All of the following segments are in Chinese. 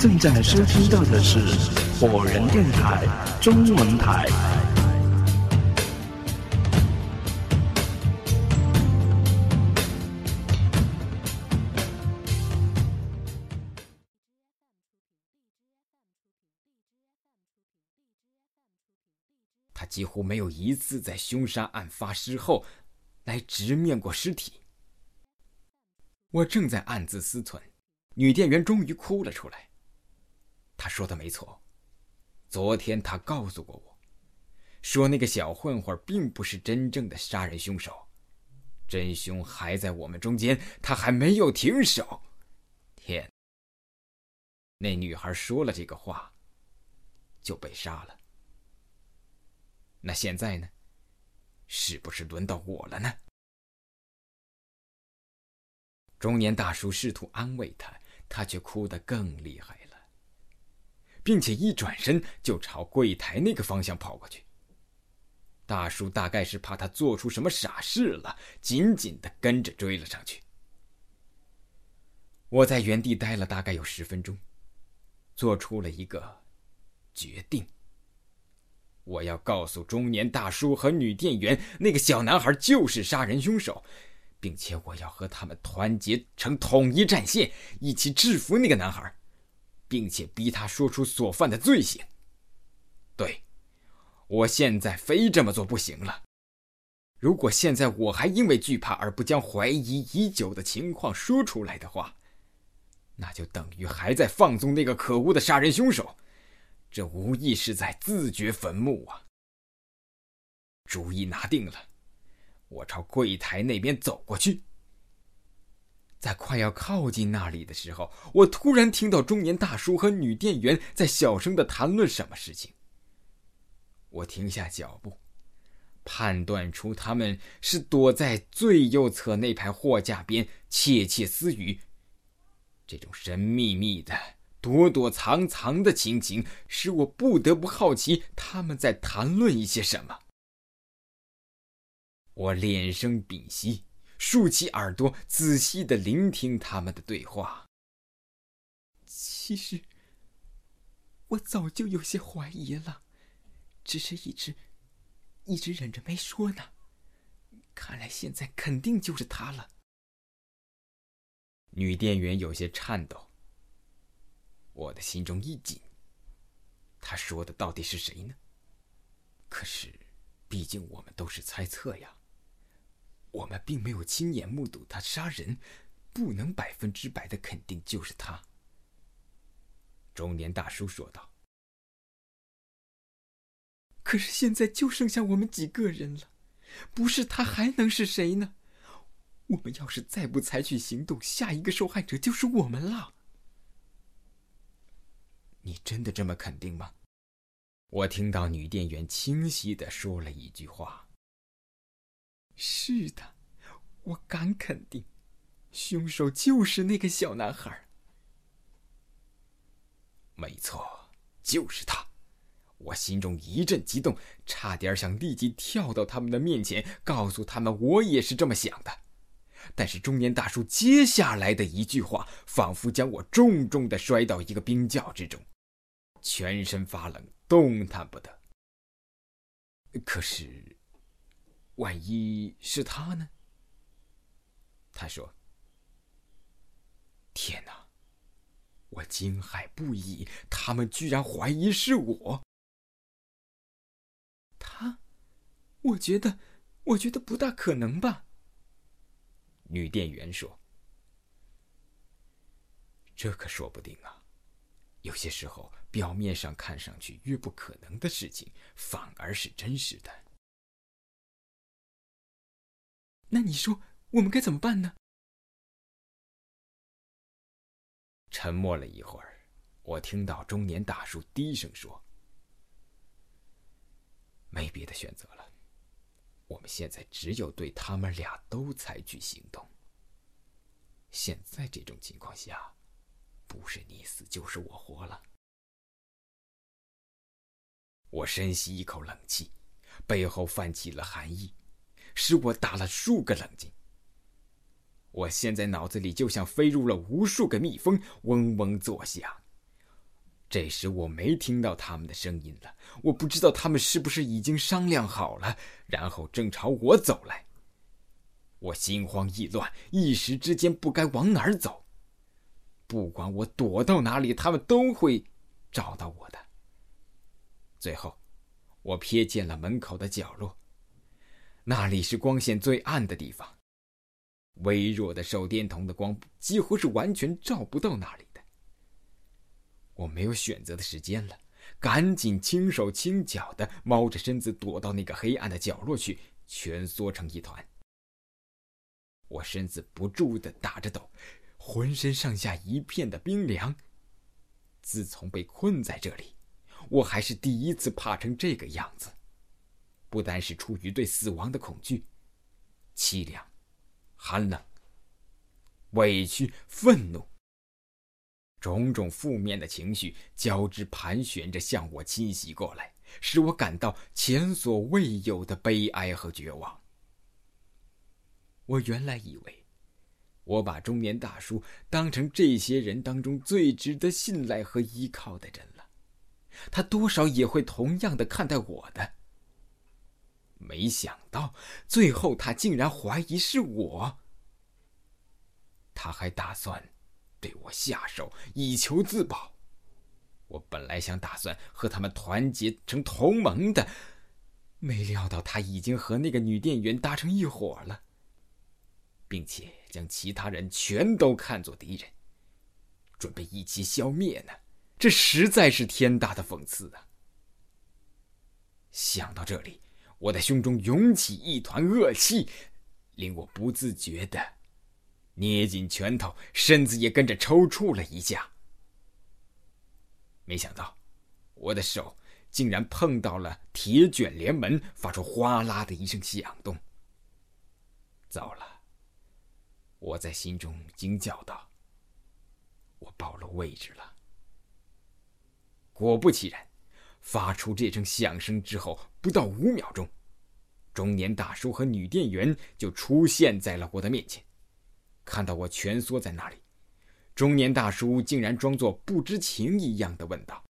正在收听到的是火人电台中文台。他几乎没有一次在凶杀案发生后来直面过尸体。我正在暗自思忖，女店员终于哭了出来。他说的没错，昨天他告诉过我，说那个小混混并不是真正的杀人凶手，真凶还在我们中间，他还没有停手。天！那女孩说了这个话，就被杀了。那现在呢？是不是轮到我了呢？中年大叔试图安慰她，她却哭得更厉害了，并且一转身就朝柜台那个方向跑过去。大叔大概是怕他做出什么傻事了，紧紧的跟着追了上去。我在原地待了大概有十分钟，做出了一个决定。我要告诉中年大叔和女店员，那个小男孩就是杀人凶手，并且我要和他们团结成统一战线，一起制服那个男孩，并且逼他说出所犯的罪行。对，我现在非这么做不行了。如果现在我还因为惧怕而不将怀疑已久的情况说出来的话，那就等于还在放纵那个可恶的杀人凶手。这无疑是在自掘坟墓啊！主意拿定了，我朝柜台那边走过去。在快要靠近那里的时候，我突然听到中年大叔和女店员在小声的谈论什么事情。我停下脚步，判断出他们是躲在最右侧那排货架边窃窃私语。这种神秘秘的。躲躲藏藏的情景使我不得不好奇他们在谈论一些什么。我脸声屏息，竖起耳朵，仔细的聆听他们的对话。其实，我早就有些怀疑了，只是一直，一直忍着没说呢。看来现在肯定就是他了。女店员有些颤抖。我的心中一紧。他说的到底是谁呢？可是，毕竟我们都是猜测呀。我们并没有亲眼目睹他杀人，不能百分之百的肯定就是他。中年大叔说道。可是现在就剩下我们几个人了，不是他还能是谁呢？我们要是再不采取行动，下一个受害者就是我们了。你真的这么肯定吗？我听到女店员清晰的说了一句话：“是的，我敢肯定，凶手就是那个小男孩。”没错，就是他。我心中一阵激动，差点想立即跳到他们的面前，告诉他们我也是这么想的。但是中年大叔接下来的一句话，仿佛将我重重的摔到一个冰窖之中。全身发冷，动弹不得。可是，万一是他呢？他说：“天哪！”我惊骇不已，他们居然怀疑是我。他，我觉得，我觉得不大可能吧。女店员说：“这可说不定啊，有些时候。”表面上看上去越不可能的事情，反而是真实的。那你说我们该怎么办呢？沉默了一会儿，我听到中年大叔低声说：“没别的选择了，我们现在只有对他们俩都采取行动。现在这种情况下，不是你死就是我活了。”我深吸一口冷气，背后泛起了寒意，使我打了数个冷静。我现在脑子里就像飞入了无数个蜜蜂，嗡嗡作响，这时我没听到他们的声音了，我不知道他们是不是已经商量好了，然后正朝我走来。我心慌意乱，一时之间不该往哪儿走。不管我躲到哪里，他们都会找到我的。最后，我瞥见了门口的角落，那里是光线最暗的地方，微弱的手电筒的光几乎是完全照不到那里的。我没有选择的时间了，赶紧轻手轻脚的猫着身子躲到那个黑暗的角落去，蜷缩成一团。我身子不住的打着抖，浑身上下一片的冰凉。自从被困在这里，我还是第一次怕成这个样子。不单是出于对死亡的恐惧，凄凉、寒冷、委屈、愤怒，种种负面的情绪交织盘旋着向我侵袭过来，使我感到前所未有的悲哀和绝望。我原来以为，我把中年大叔当成这些人当中最值得信赖和依靠的人了，他多少也会同样的看待我的。没想到最后他竟然怀疑是我，他还打算对我下手以求自保。我本来想打算和他们团结成同盟的，没料到他已经和那个女店员搭成一伙了。并且将其他人全都看作敌人，准备一起消灭呢？这实在是天大的讽刺啊！想到这里，我的胸中涌起一团恶气，令我不自觉的捏紧拳头，身子也跟着抽搐了一下。没想到，我的手竟然碰到了铁卷帘门，发出哗啦的一声响动。糟了！我在心中惊叫道：“我暴露位置了。”果不其然，发出这声响声之后，不到五秒钟，中年大叔和女店员就出现在了我的面前。看到我蜷缩在那里，中年大叔竟然装作不知情一样的问道：“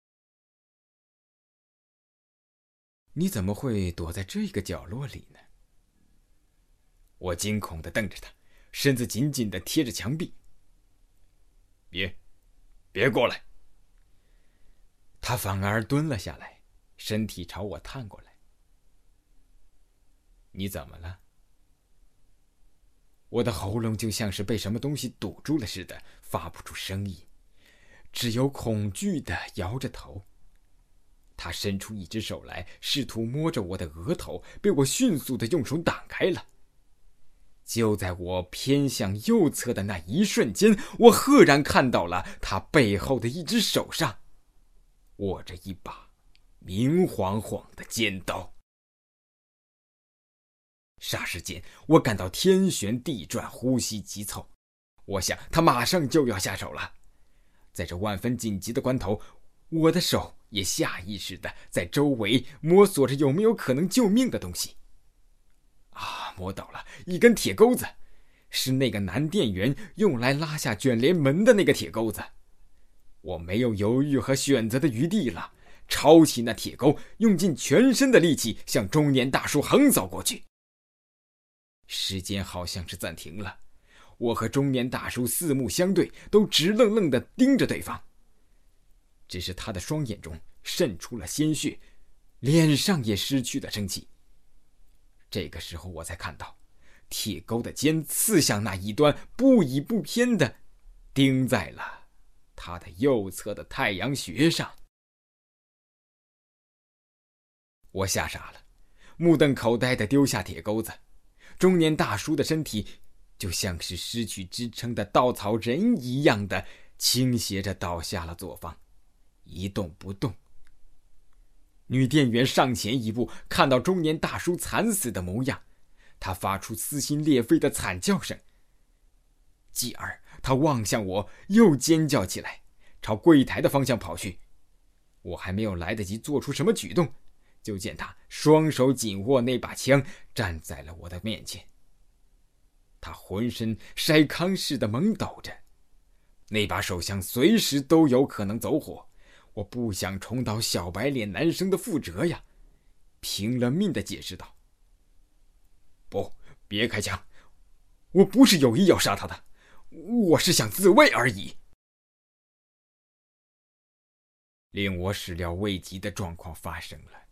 你怎么会躲在这个角落里呢？”我惊恐的瞪着他。身子紧紧的贴着墙壁。别，别过来！他反而蹲了下来，身体朝我探过来。你怎么了？我的喉咙就像是被什么东西堵住了似的，发不出声音，只有恐惧的摇着头。他伸出一只手来，试图摸着我的额头，被我迅速的用手挡开了。就在我偏向右侧的那一瞬间，我赫然看到了他背后的一只手上，握着一把明晃晃的尖刀。霎时间，我感到天旋地转，呼吸急促。我想他马上就要下手了。在这万分紧急的关头，我的手也下意识的在周围摸索着有没有可能救命的东西。啊！摸到了一根铁钩子，是那个男店员用来拉下卷帘门的那个铁钩子。我没有犹豫和选择的余地了，抄起那铁钩，用尽全身的力气向中年大叔横扫过去。时间好像是暂停了，我和中年大叔四目相对，都直愣愣的盯着对方。只是他的双眼中渗出了鲜血，脸上也失去了生气。这个时候，我才看到，铁钩的尖刺向那一端，不倚不偏的钉在了他的右侧的太阳穴上。我吓傻了，目瞪口呆的丢下铁钩子。中年大叔的身体就像是失去支撑的稻草人一样的倾斜着倒下了左方，一动不动。女店员上前一步，看到中年大叔惨死的模样，她发出撕心裂肺的惨叫声。继而，他望向我，又尖叫起来，朝柜台的方向跑去。我还没有来得及做出什么举动，就见他双手紧握那把枪，站在了我的面前。他浑身筛糠似的猛抖着，那把手枪随时都有可能走火。我不想重蹈小白脸男生的覆辙呀，拼了命的解释道：“不，别开枪，我不是有意要杀他的，我是想自卫而已。”令我始料未及的状况发生了，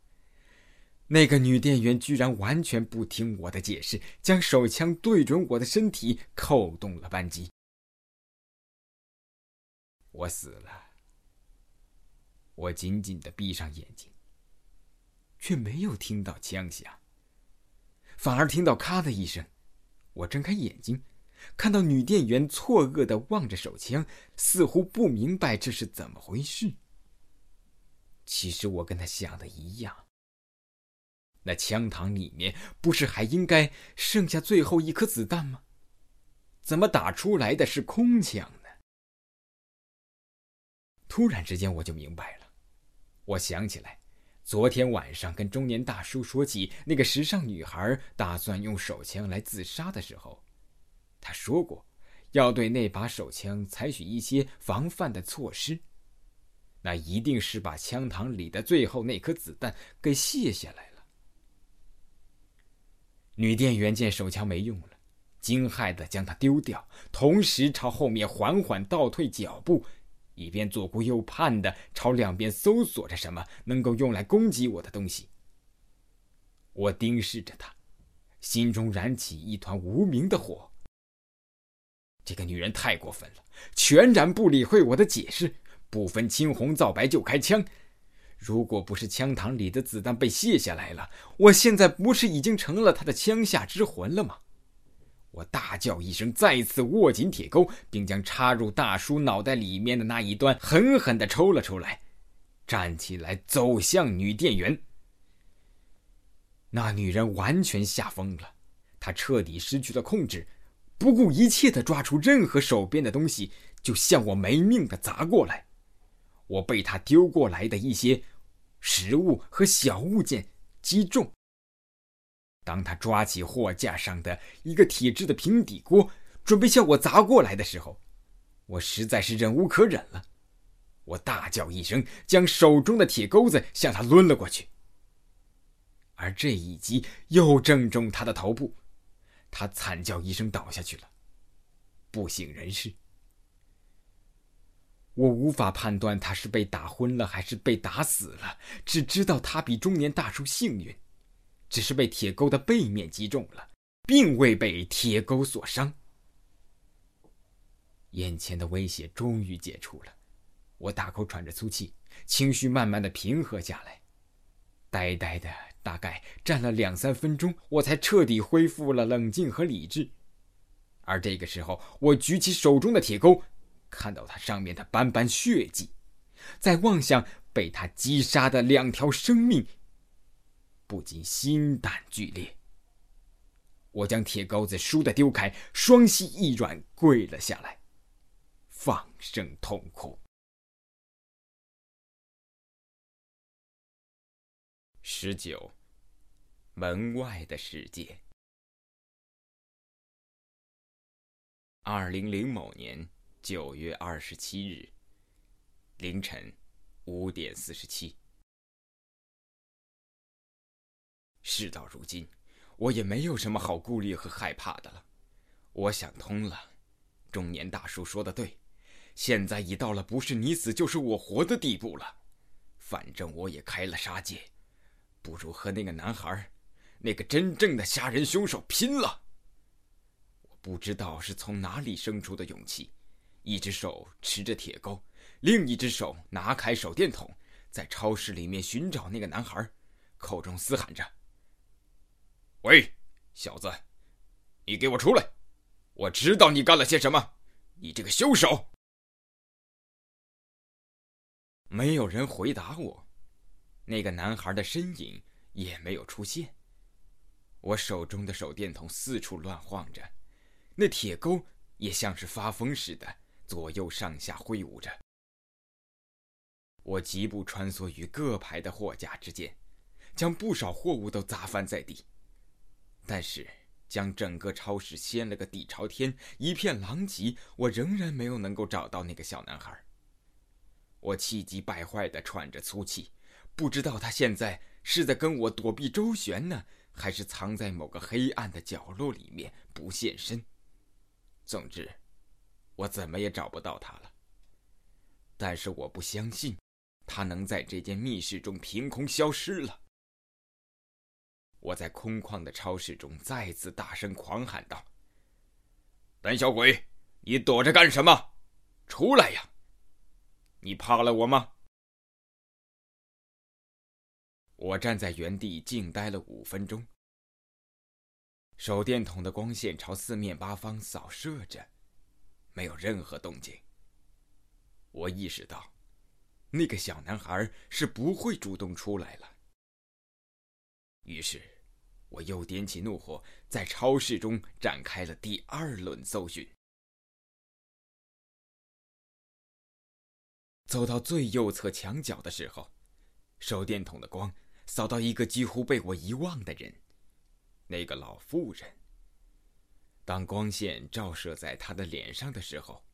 那个女店员居然完全不听我的解释，将手枪对准我的身体，扣动了扳机。我死了。我紧紧的闭上眼睛，却没有听到枪响，反而听到咔的一声。我睁开眼睛，看到女店员错愕的望着手枪，似乎不明白这是怎么回事。其实我跟她想的一样，那枪膛里面不是还应该剩下最后一颗子弹吗？怎么打出来的是空枪呢？突然之间，我就明白了。我想起来，昨天晚上跟中年大叔说起那个时尚女孩打算用手枪来自杀的时候，他说过要对那把手枪采取一些防范的措施。那一定是把枪膛里的最后那颗子弹给卸下来了。女店员见手枪没用了，惊骇的将它丢掉，同时朝后面缓缓倒退脚步。一边左顾右盼的朝两边搜索着什么能够用来攻击我的东西。我盯视着他，心中燃起一团无名的火。这个女人太过分了，全然不理会我的解释，不分青红皂白就开枪。如果不是枪膛里的子弹被卸下来了，我现在不是已经成了他的枪下之魂了吗？我大叫一声，再次握紧铁钩，并将插入大叔脑袋里面的那一端狠狠地抽了出来，站起来走向女店员。那女人完全吓疯了，她彻底失去了控制，不顾一切地抓出任何手边的东西，就向我没命地砸过来。我被他丢过来的一些食物和小物件击中。当他抓起货架上的一个铁制的平底锅，准备向我砸过来的时候，我实在是忍无可忍了。我大叫一声，将手中的铁钩子向他抡了过去。而这一击又正中他的头部，他惨叫一声倒下去了，不省人事。我无法判断他是被打昏了还是被打死了，只知道他比中年大叔幸运。只是被铁钩的背面击中了，并未被铁钩所伤。眼前的威胁终于解除了，我大口喘着粗气，情绪慢慢的平和下来。呆呆的，大概站了两三分钟，我才彻底恢复了冷静和理智。而这个时候，我举起手中的铁钩，看到它上面的斑斑血迹，在望向被他击杀的两条生命。不禁心胆俱裂。我将铁钩子倏地丢开，双膝一软，跪了下来，放声痛哭。十九，门外的世界。二零零某年九月二十七日凌晨五点四十七。事到如今，我也没有什么好顾虑和害怕的了。我想通了，中年大叔说的对，现在已到了不是你死就是我活的地步了。反正我也开了杀戒，不如和那个男孩，那个真正的杀人凶手拼了。我不知道是从哪里生出的勇气，一只手持着铁钩，另一只手拿开手电筒，在超市里面寻找那个男孩，口中嘶喊着。喂，小子，你给我出来！我知道你干了些什么，你这个凶手！没有人回答我，那个男孩的身影也没有出现。我手中的手电筒四处乱晃着，那铁钩也像是发疯似的左右上下挥舞着。我疾步穿梭于各排的货架之间，将不少货物都砸翻在地。但是，将整个超市掀了个底朝天，一片狼藉。我仍然没有能够找到那个小男孩。我气急败坏地喘着粗气，不知道他现在是在跟我躲避周旋呢，还是藏在某个黑暗的角落里面不现身。总之，我怎么也找不到他了。但是我不相信，他能在这间密室中凭空消失了。我在空旷的超市中再次大声狂喊道：“胆小鬼，你躲着干什么？出来呀！你怕了我吗？”我站在原地静待了五分钟。手电筒的光线朝四面八方扫射着，没有任何动静。我意识到，那个小男孩是不会主动出来了。于是，我又点起怒火，在超市中展开了第二轮搜寻。走到最右侧墙角的时候，手电筒的光扫到一个几乎被我遗忘的人。那个老妇人。当光线照射在她的脸上的时候，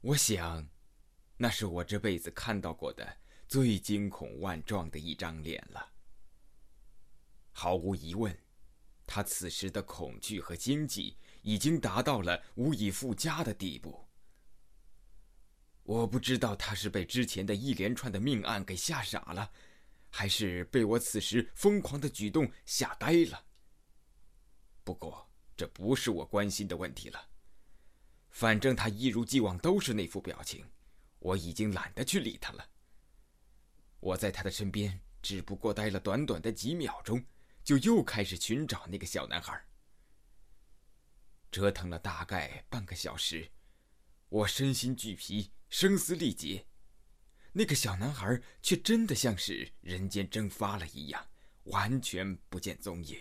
我想，那是我这辈子看到过的最惊恐万状的一张脸了。毫无疑问，她此时的恐惧和惊悸已经达到了无以复加的地步。我不知道她是被之前的一连串的命案给吓傻了，还是被我此时疯狂的举动吓呆了。不过，这不是我关心的问题了。反正他一如既往都是那副表情，我已经懒得去理他了。我在他的身边只不过待了短短的几秒钟，就又开始寻找那个小男孩。折腾了大概半个小时，我身心俱疲，声嘶力竭。那个小男孩却真的像是人间蒸发了一样，完全不见踪影。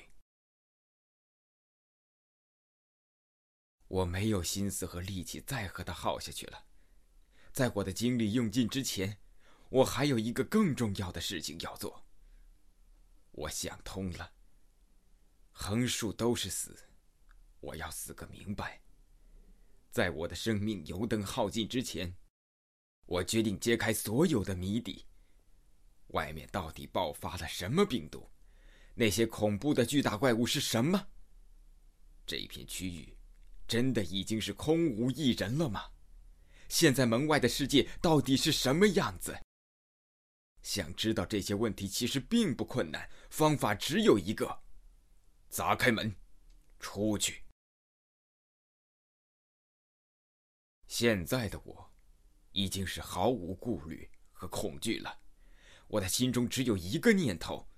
我没有心思和力气再和他耗下去了，在我的精力用尽之前，我还有一个更重要的事情要做。我想通了，横竖都是死，我要死个明白。在我的生命油灯耗尽之前，我决定揭开所有的谜底：外面到底爆发了什么病毒？那些恐怖的巨大怪物是什么？这片区域。真的已经是空无一人了吗？现在门外的世界到底是什么样子？想知道这些问题其实并不困难，方法只有一个：砸开门，出去。现在的我，已经是毫无顾虑和恐惧了，我的心中只有一个念头。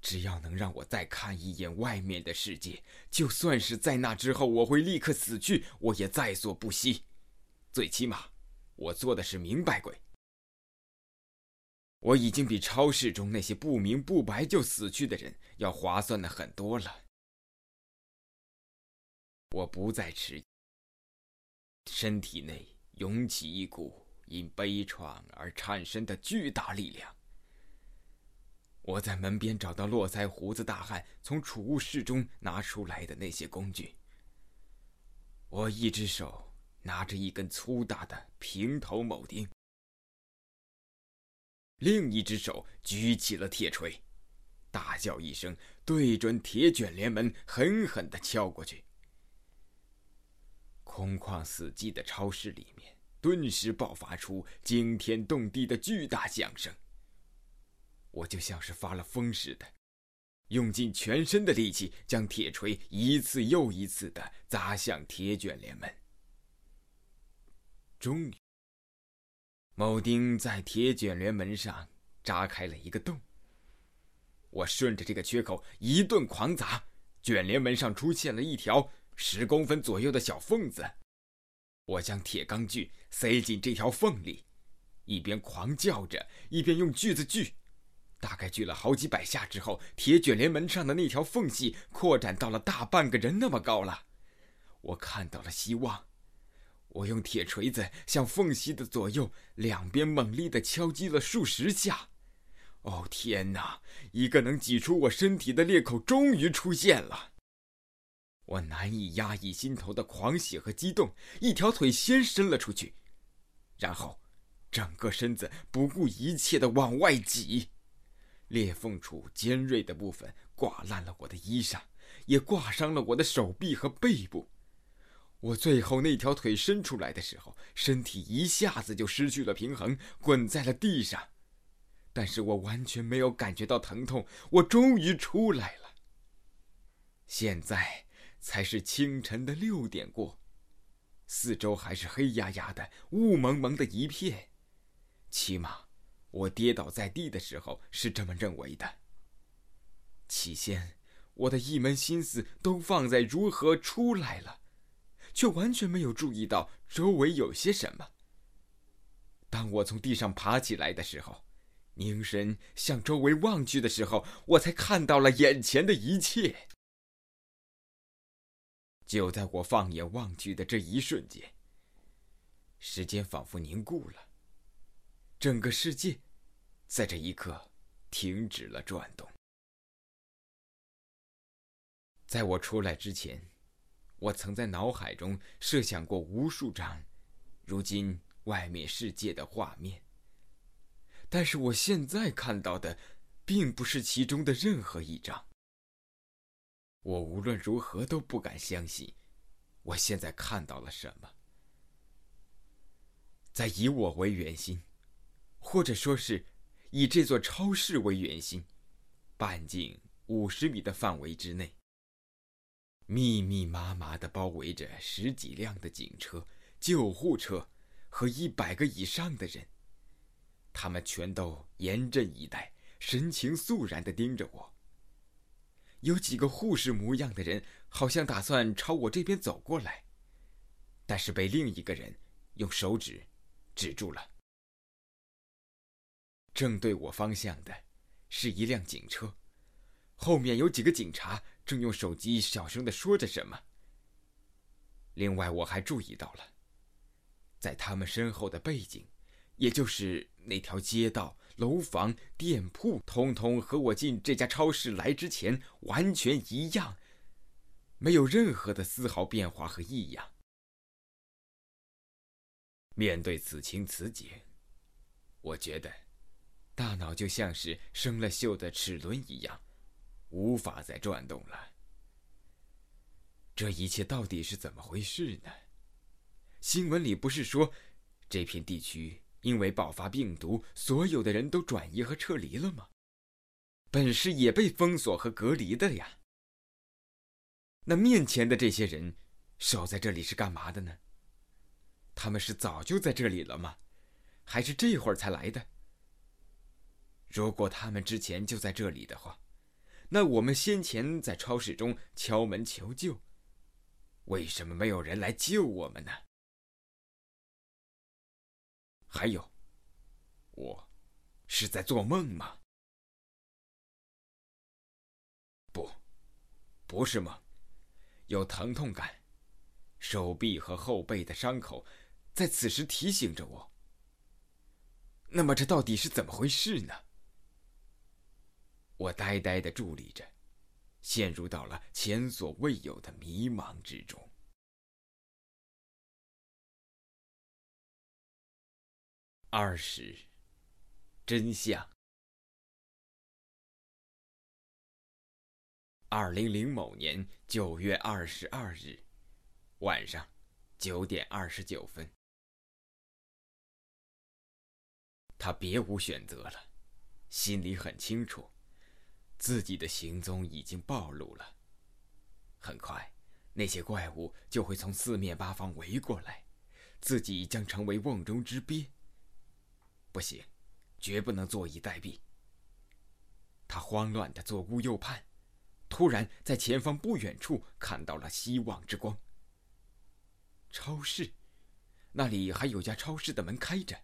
只要能让我再看一眼外面的世界，就算是在那之后我会立刻死去，我也在所不惜。最起码，我做的是明白鬼。我已经比超市中那些不明不白就死去的人要划算的很多了。我不再迟疑，身体内涌起一股因悲怆而产生的巨大力量。我在门边找到络腮胡子大汉从储物室中拿出来的那些工具。我一只手拿着一根粗大的平头铆钉，另一只手举起了铁锤，大叫一声，对准铁卷帘门狠狠地敲过去。空旷死寂的超市里面顿时爆发出惊天动地的巨大响声。我就像是发了疯似的，用尽全身的力气，将铁锤一次又一次的砸向铁卷帘门。终于，铆钉在铁卷帘门上扎开了一个洞。我顺着这个缺口一顿狂砸，卷帘门上出现了一条十公分左右的小缝子。我将铁钢锯塞进这条缝里，一边狂叫着，一边用锯子锯。大概锯了好几百下之后，铁卷帘门上的那条缝隙扩展到了大半个人那么高了。我看到了希望，我用铁锤子向缝隙的左右两边猛力地敲击了数十下。哦天哪！一个能挤出我身体的裂口终于出现了。我难以压抑心头的狂喜和激动，一条腿先伸了出去，然后整个身子不顾一切的往外挤，裂缝处尖锐的部分刮烂了我的衣裳，也刮伤了我的手臂和背部。我最后那条腿伸出来的时候，身体一下子就失去了平衡，滚在了地上。但是我完全没有感觉到疼痛，我终于出来了。现在才是清晨的六点过，四周还是黑压压的、雾蒙蒙的一片。起码，我跌倒在地的时候是这么认为的。起先，我的一门心思都放在如何出来了。却完全没有注意到周围有些什么。当我从地上爬起来的时候，凝神向周围望去的时候，我才看到了眼前的一切。就在我放眼望去的这一瞬间，时间仿佛凝固了，整个世界在这一刻停止了转动。在我出来之前。我曾在脑海中设想过无数张，如今外面世界的画面。但是我现在看到的，并不是其中的任何一张。我无论如何都不敢相信，我现在看到了什么。在以我为圆心，或者说是以这座超市为圆心，半径五十米的范围之内。密密麻麻的包围着十几辆的警车、救护车和一百个以上的人，他们全都严阵以待，神情肃然的盯着我。有几个护士模样的人，好像打算朝我这边走过来，但是被另一个人用手指指住了。正对我方向的，是一辆警车，后面有几个警察。正用手机小声的说着什么。另外，我还注意到了，在他们身后的背景，也就是那条街道、楼房、店铺，通通和我进这家超市来之前完全一样，没有任何的丝毫变化和异样。面对此情此景，我觉得，大脑就像是生了锈的齿轮一样。无法再转动了。这一切到底是怎么回事呢？新闻里不是说，这片地区因为爆发病毒，所有的人都转移和撤离了吗？本市也被封锁和隔离的呀。那面前的这些人，守在这里是干嘛的呢？他们是早就在这里了吗？还是这会儿才来的？如果他们之前就在这里的话，那我们先前在超市中敲门求救，为什么没有人来救我们呢？还有，我是在做梦吗？不，不是梦，有疼痛感，手臂和后背的伤口在此时提醒着我。那么这到底是怎么回事呢？我呆呆的伫立着，陷入到了前所未有的迷茫之中。二十，真相。二零零某年九月二十二日晚上九点二十九分，他别无选择了，心里很清楚。自己的行踪已经暴露了。很快，那些怪物就会从四面八方围过来，自己将成为瓮中之鳖。不行，绝不能坐以待毙。他慌乱的左顾右盼，突然在前方不远处看到了希望之光。超市，那里还有家超市的门开着，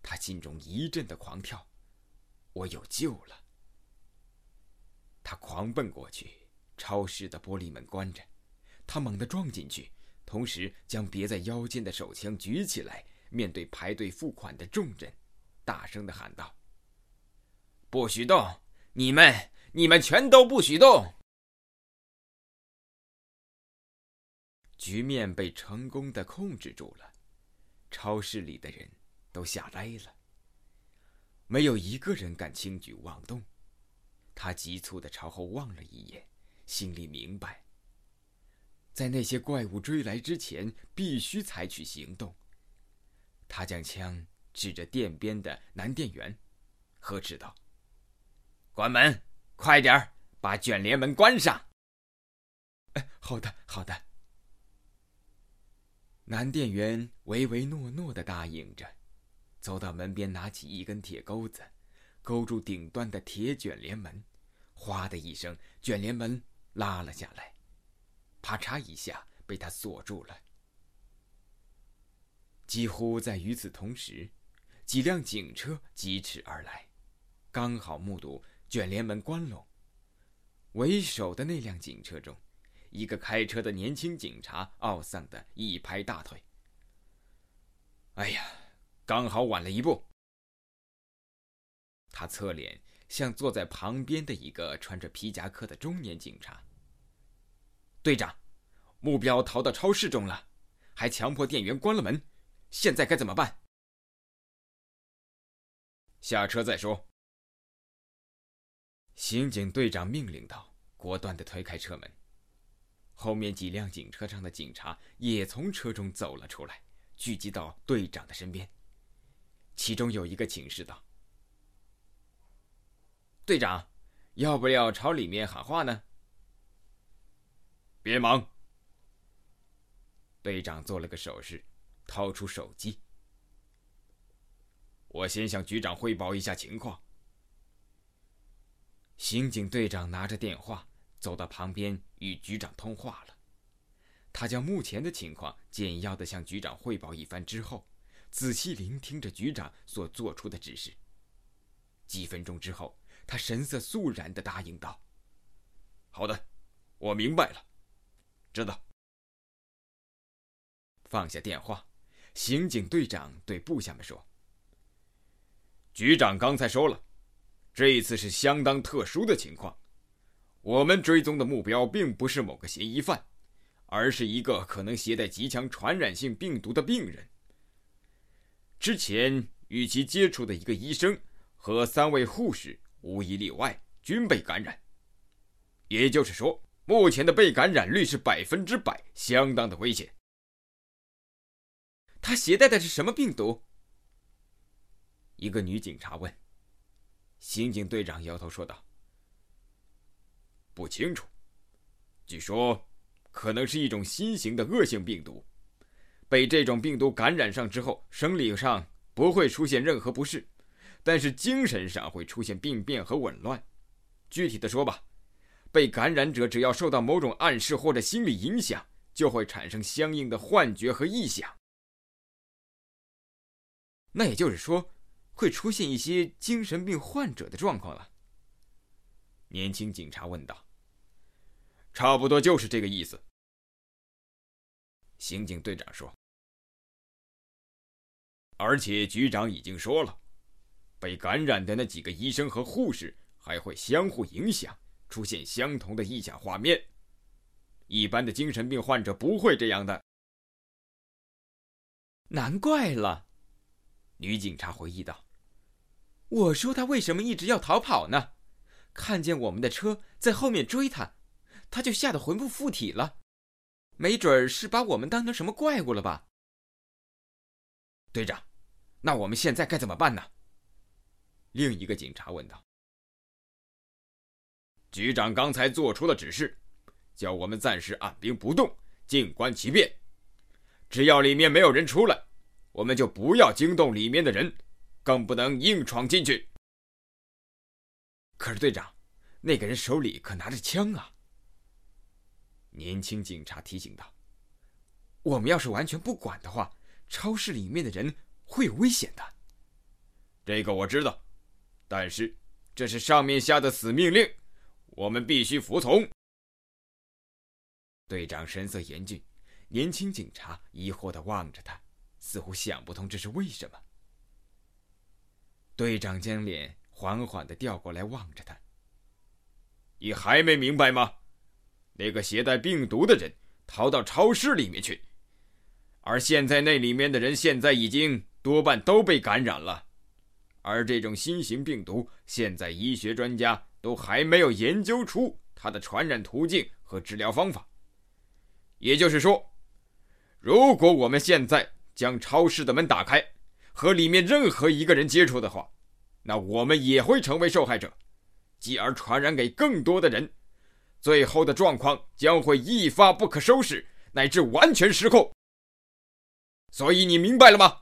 他心中一阵的狂跳，我有救了。他狂奔过去，超市的玻璃门关着，他猛地撞进去，同时将别在腰间的手枪举起来，面对排队付款的众人，大声的喊道：“不许动！你们，你们全都不许动！”局面被成功的控制住了，超市里的人都吓呆了，没有一个人敢轻举妄动。他急促地朝后望了一眼，心里明白，在那些怪物追来之前，必须采取行动。他将枪指着店边的男店员，呵斥道：“关门，快点儿，把卷帘门关上。”“哎，好的，好的。”男店员唯唯诺诺的答应着，走到门边，拿起一根铁钩子，勾住顶端的铁卷帘门，哗的一声，卷帘门拉了下来，啪嚓一下被他锁住了。几乎在与此同时，几辆警车疾驰而来，刚好目睹卷帘门关拢。为首的那辆警车中，一个开车的年轻警察懊丧的一拍大腿：“哎呀，刚好晚了一步。”他侧脸向坐在旁边的一个穿着皮夹克的中年警察：“队长，目标逃到超市中了，还强迫店员关了门。”现在该怎么办？下车再说。刑警队长命令道，果断的推开车门。后面几辆警车上的警察也从车中走了出来，聚集到队长的身边。其中有一个警示道：“队长，要不要朝里面喊话呢？”别忙。队长做了个手势。掏出手机，我先向局长汇报一下情况。刑警队长拿着电话走到旁边与局长通话了。他将目前的情况简要的向局长汇报一番之后，仔细聆听着局长所做出的指示。几分钟之后，他神色肃然的答应道：“好的，我明白了，知道。”放下电话。刑警队长对部下们说：“局长刚才说了，这一次是相当特殊的情况。我们追踪的目标并不是某个嫌疑犯，而是一个可能携带极强传染性病毒的病人。之前与其接触的一个医生和三位护士，无一例外均被感染。也就是说，目前的被感染率是百分之百，相当的危险。”他携带的是什么病毒？一个女警察问。刑警队长摇头说道：“不清楚，据说可能是一种新型的恶性病毒。被这种病毒感染上之后，生理上不会出现任何不适，但是精神上会出现病变和紊乱。具体的说吧，被感染者只要受到某种暗示或者心理影响，就会产生相应的幻觉和臆想。”那也就是说，会出现一些精神病患者的状况了。年轻警察问道：“差不多就是这个意思。”刑警队长说：“而且局长已经说了，被感染的那几个医生和护士还会相互影响，出现相同的臆想画面。一般的精神病患者不会这样的。”难怪了。女警察回忆道：“我说他为什么一直要逃跑呢？看见我们的车在后面追他，他就吓得魂不附体了。没准是把我们当成什么怪物了吧？”队长，那我们现在该怎么办呢？另一个警察问道。局长刚才做出了指示，叫我们暂时按兵不动，静观其变。只要里面没有人出来。我们就不要惊动里面的人，更不能硬闯进去。可是队长，那个人手里可拿着枪啊！年轻警察提醒道：“我们要是完全不管的话，超市里面的人会有危险的。”这个我知道，但是这是上面下的死命令，我们必须服从。队长神色严峻，年轻警察疑惑的望着他。似乎想不通这是为什么。队长将脸缓缓的调过来望着他。你还没明白吗？那个携带病毒的人逃到超市里面去，而现在那里面的人现在已经多半都被感染了。而这种新型病毒，现在医学专家都还没有研究出它的传染途径和治疗方法。也就是说，如果我们现在将超市的门打开，和里面任何一个人接触的话，那我们也会成为受害者，继而传染给更多的人，最后的状况将会一发不可收拾，乃至完全失控。所以你明白了吗？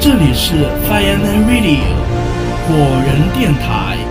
这里是 Fireman Radio 火人电台。